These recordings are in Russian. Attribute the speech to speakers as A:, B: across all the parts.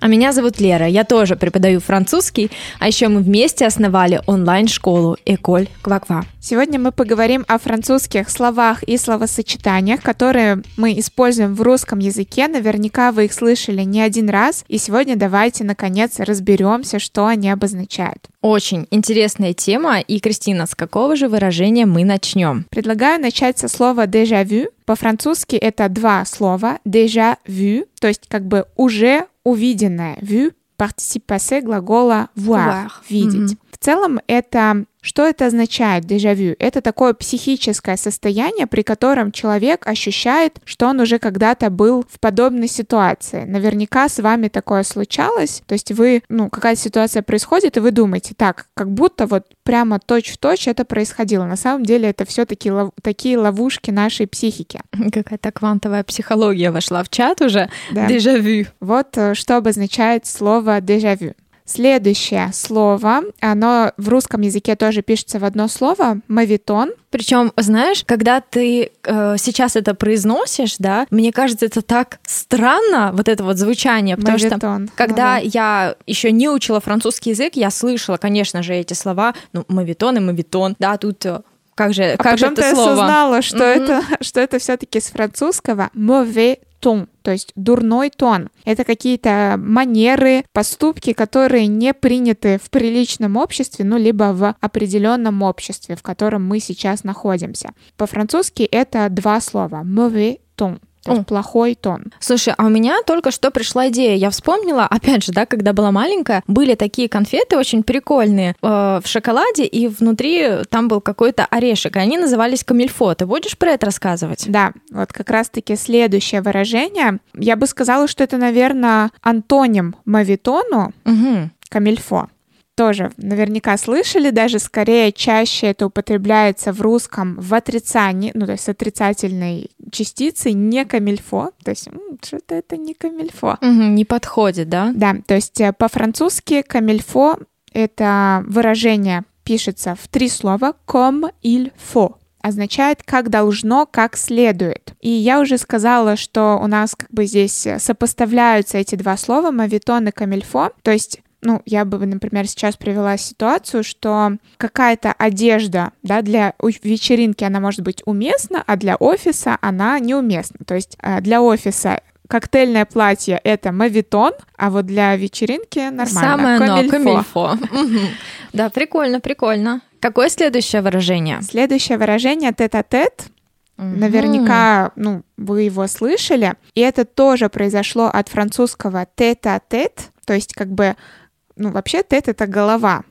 A: А меня зовут Лера, я тоже преподаю французский, а еще мы вместе основали онлайн-школу Эколь Кваква.
B: Сегодня мы поговорим о французских словах и словосочетаниях, которые мы используем в русском языке. Наверняка вы их слышали не один раз. И сегодня давайте, наконец, разберемся, что они обозначают.
A: Очень интересная тема. И, Кристина, с какого же выражения мы начнем?
B: Предлагаю начать со слова déjà vu. По-французски это два слова déjà vu, то есть как бы уже увиденное. Vu passé глагола voir,
A: Voir.
B: видеть.
A: Мгм.
B: В целом это что это означает, дежавю? Это такое психическое состояние, при котором человек ощущает, что он уже когда-то был в подобной ситуации. Наверняка с вами такое случалось. То есть вы, ну, какая-то ситуация происходит, и вы думаете, так, как будто вот прямо точь-в-точь это происходило. На самом деле это все таки такие ловушки нашей психики.
A: Какая-то квантовая психология вошла в чат уже.
B: Да.
A: Дежавю.
B: Вот э, что обозначает слово дежавю. Следующее слово, оно в русском языке тоже пишется в одно слово, мавитон.
A: Причем, знаешь, когда ты э, сейчас это произносишь, да, мне кажется, это так странно, вот это вот звучание, потому что
B: Мавитон.
A: когда
B: Ну
A: я еще не учила французский язык, я слышала, конечно же, эти слова, ну, мавитон и мавитон, да, тут э, как же.
B: А
A: как же
B: потом
A: это
B: ты
A: слово?
B: осознала, что
A: Мгм.
B: это, что это все-таки с французского mauvais ton, то есть дурной тон. Это какие-то манеры, поступки, которые не приняты в приличном обществе, ну, либо в определенном обществе, в котором мы сейчас находимся. По-французски это два слова mauvais ton,
A: О.
B: плохой тон.
A: Слушай, а у меня только что пришла идея. Я вспомнила, опять же, да, когда была маленькая, были такие конфеты очень прикольные э, в шоколаде, и внутри там был какой-то орешек, и они назывались камильфо. Ты будешь про это рассказывать?
B: Да, вот как раз-таки следующее выражение. Я бы сказала, что это, наверное, антоним мавитону,
A: Угу.
B: камильфо. Тоже наверняка слышали, даже скорее чаще это употребляется в русском в отрицании, ну то есть с отрицательной частицей, не камильфо, то есть что-то это не камильфо.
A: не подходит, да?
B: Да, то есть э, по-французски камильфо это выражение пишется в три слова comme il faut означает как должно, как следует. И я уже сказала, что у нас как бы здесь сопоставляются эти два слова мавитон и камильфо. То есть ну, я бы, например, сейчас привела ситуацию, что какая-то одежда, да, для вечеринки она может быть уместна, а для офиса она неуместна. То есть э, для офиса коктейльное платье — это мавитон, а вот для вечеринки нормально.
A: Самое оно,
B: камильфо.
A: камильфо. Мгм. Да, прикольно, прикольно. Какое следующее выражение?
B: Следующее выражение тет-а-тет. Наверняка, ну, вы его слышали. И это тоже произошло от французского тет-а-тет, то есть как бы, ну, вообще тет — это голова.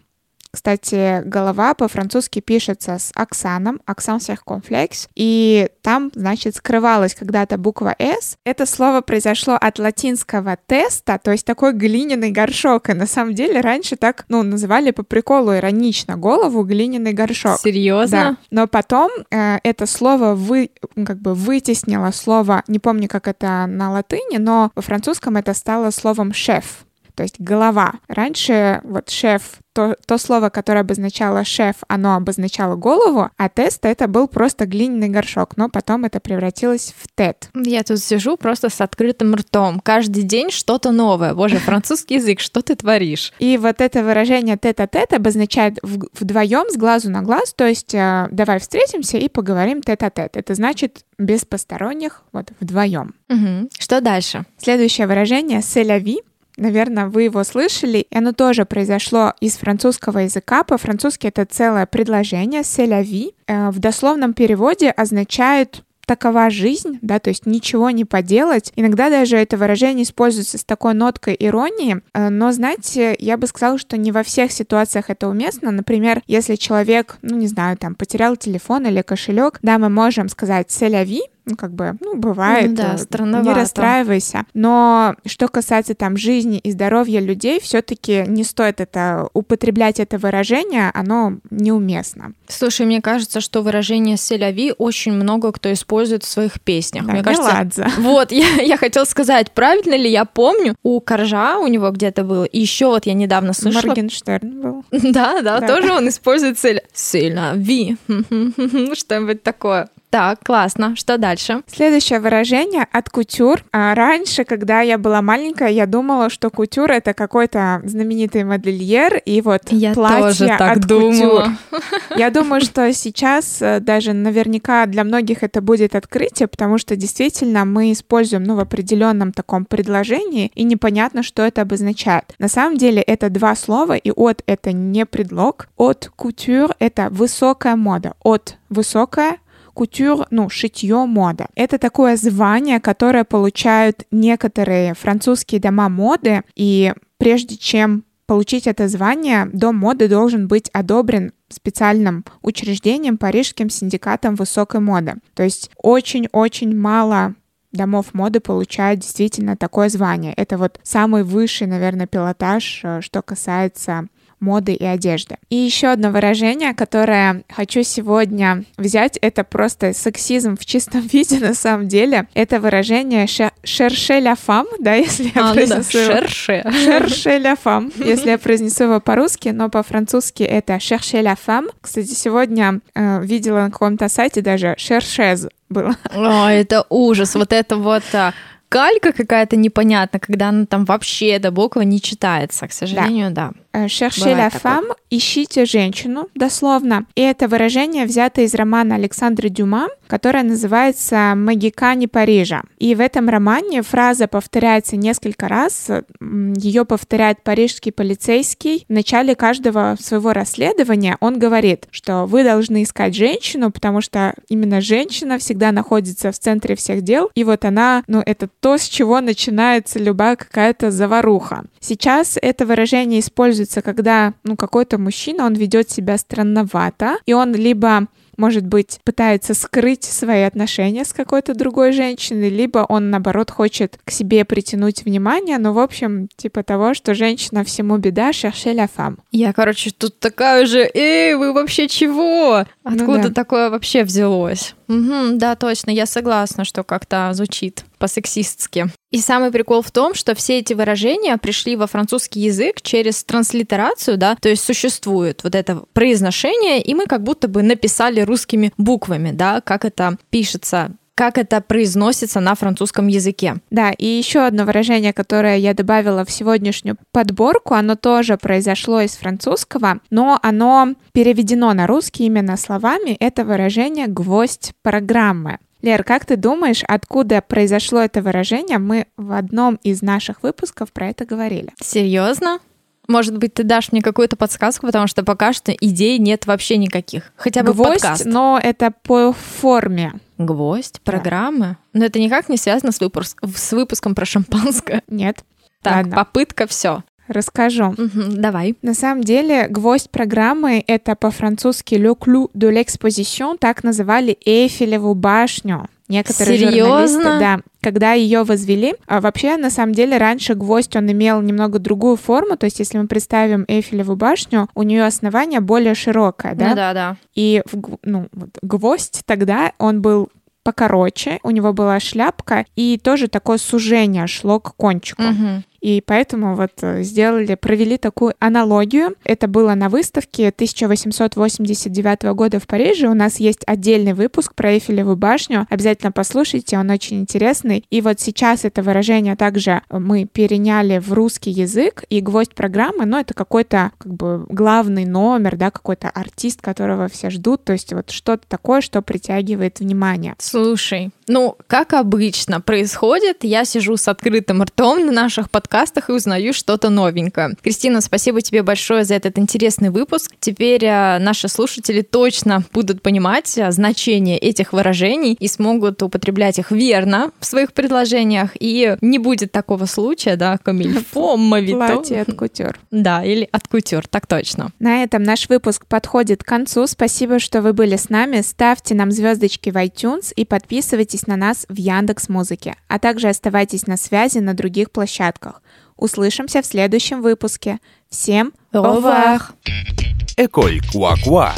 B: Кстати, голова по-французски пишется с аксаном, аксан circonflexe, и там, значит, скрывалась когда-то буква «с». Это слово произошло от латинского «теста», то есть такой глиняный горшок, и на самом деле раньше так, ну, называли по приколу иронично голову глиняный горшок.
A: Серьезно?
B: Да. Но потом э, это слово вы, как бы вытеснило слово, не помню, как это на латыни, но во французском это стало словом шеф, то есть голова. Раньше вот шеф, то, то слово, которое обозначало шеф, оно обозначало голову, а тест это был просто глиняный горшок, но потом это превратилось в тет.
A: Я тут сижу просто с открытым ртом. Каждый день что-то новое. Боже, французский язык, что ты творишь?
B: И вот это выражение тет-а-тет обозначает вдвоем с глазу на глаз, то есть э, давай встретимся и поговорим тет-а-тет. Это значит без посторонних, вот вдвоем.
A: Мгм. Что дальше?
B: Следующее выражение «c'est la vie». Наверное, вы его слышали, и оно тоже произошло из французского языка. По-французски это целое предложение «c'est la vie». Э, В дословном переводе означает такова жизнь, да, то есть ничего не поделать. Иногда даже это выражение используется с такой ноткой иронии, э, но, знаете, я бы сказала, что не во всех ситуациях это уместно. Например, если человек, ну, не знаю, там, потерял телефон или кошелек, да, мы можем сказать «c'est la vie», ну, как бы, ну, бывает.
A: Ну да,
B: э,
A: странновато.
B: Не расстраивайся. Но что касается там жизни и здоровья людей, все-таки не стоит это употреблять это выражение, оно неуместно.
A: Слушай, мне кажется, что выражение «селяви» очень много кто использует в своих песнях.
B: Да,
A: мне кажется,
B: Меладзе.
A: вот, я, я хотела сказать, правильно ли я помню, у Коржа у него где-то было, и еще вот я недавно слышала...
B: Моргенштерн был.
A: Да, да,
B: Да.
A: тоже он использует «селяви», что-нибудь такое. Так, классно. Что дальше?
B: Следующее выражение от кутюр. А раньше, когда я была маленькая, я думала, что кутюр это какой-то знаменитый модельер, и вот
A: Я
B: платье
A: тоже так
B: от
A: думала.
B: кутюр. Я думаю, что сейчас э, даже наверняка для многих это будет открытие, потому что действительно мы используем ну, в определенном таком предложении, и непонятно, что это обозначает. На самом деле это два слова, и от это не предлог. От кутюр это высокая мода. От высокая кутюр, ну, шитье, мода. Это такое звание, которое получают некоторые французские дома моды, и прежде чем получить это звание, дом моды должен быть одобрен специальным учреждением Парижским синдикатом высокой моды. То есть очень-очень мало домов моды получают действительно такое звание. Это вот самый высший, наверное, пилотаж, э, что касается моды и одежды. И еще одно выражение, которое хочу сегодня взять, это просто сексизм в чистом виде на самом деле. Это выражение «chercher la femme», да, если я
A: А, ну да,
B: произнесу
A: шерше.
B: Chercher la femme, если я произнесу его по-русски, но по-французски это chercher la femme. Кстати, сегодня э, видела на каком-то сайте даже chercheuse было.
A: О, это ужас. Вот это вот калька какая-то непонятная, когда она там вообще до буквы не читается. К сожалению, да.
B: La
A: такое.
B: femme, ищите женщину, дословно. И это выражение взято из романа Александра Дюма, которое называется «Магикане Парижа». И в этом романе фраза повторяется несколько раз. Ее повторяет парижский полицейский. В начале каждого своего расследования он говорит, что вы должны искать женщину, потому что именно женщина всегда находится в центре всех дел. И вот она, ну, это то, с чего начинается любая какая-то заваруха. Сейчас это выражение используется, когда, ну, какой-то мужчина, он ведет себя странновато, и он либо может быть, пытается скрыть свои отношения с какой-то другой женщиной, либо он, наоборот, хочет к себе притянуть внимание, но, в общем, типа того, что женщина всему беда, cherchez la femme.
A: Я, короче, тут такая же, эй, вы вообще чего?
B: Ну
A: Откуда
B: да.
A: такое вообще взялось? Мгм, да, точно, я согласна, что как-то звучит по-сексистски. И самый прикол в том, что все эти выражения пришли во французский язык через транслитерацию, да, то есть существует вот это произношение, и мы как будто бы написали русскими буквами, да, как это пишется как это произносится на французском языке.
B: Да, и еще одно выражение, которое я добавила в сегодняшнюю подборку, оно тоже произошло из французского, но оно переведено на русский именно словами. Это выражение «гвоздь программы». Лер, как ты думаешь, откуда произошло это выражение? Мы в одном из наших выпусков про это говорили.
A: Серьезно? Может быть, ты дашь мне какую-то подсказку, потому что пока что идей нет вообще никаких. Хотя бы
B: Гвоздь,
A: подкаст.
B: но это по форме.
A: Гвоздь, программы. Но это никак не связано с, выпуск- с выпуском про шампанское.
B: Нет,
A: Так,
B: Ладно.
A: попытка, все.
B: расскажу.
A: давай.
B: На самом деле, гвоздь программы — это по-французски «le clou de l'exposition», так называли Эйфелеву башню. Некоторые
A: Серьезно?
B: журналисты, да, когда ее возвели, а вообще, на самом деле, раньше гвоздь, он имел немного другую форму, то есть, если мы представим Эйфелеву башню, у нее основание более широкое, да,
A: Ну да, да.
B: и ну, гвоздь тогда, он был покороче, у него была шляпка, и тоже такое сужение шло к кончику.
A: Мгм.
B: И поэтому вот э, сделали, провели такую аналогию. Это было на выставке 1889 года в Париже. У нас есть отдельный выпуск про Эйфелеву башню. Обязательно послушайте, он очень интересный. И вот сейчас это выражение также мы переняли в русский язык. И гвоздь программы, ну, это какой-то как бы главный номер, да, какой-то артист, которого все ждут. То есть вот что-то такое, что притягивает внимание.
A: Слушай, ну, как обычно происходит, я сижу с открытым ртом на наших подкастах, подкастах и узнаю что-то новенькое. Кристина, спасибо тебе большое за этот интересный выпуск. Теперь э, наши слушатели точно будут понимать э, значение этих выражений и смогут употреблять их верно в своих предложениях. И не будет такого случая, да, камильфо, мавито.
B: Платье от кутюр.
A: Да, или от кутюр, так точно.
B: На этом наш выпуск подходит к концу. Спасибо, что вы были с нами. Ставьте нам звездочки в iTunes и подписывайтесь на нас в Яндекс Музыке, а также оставайтесь на связи на других площадках. Услышимся в следующем выпуске. Всем
A: Au revoir.
C: Quoi Quoi.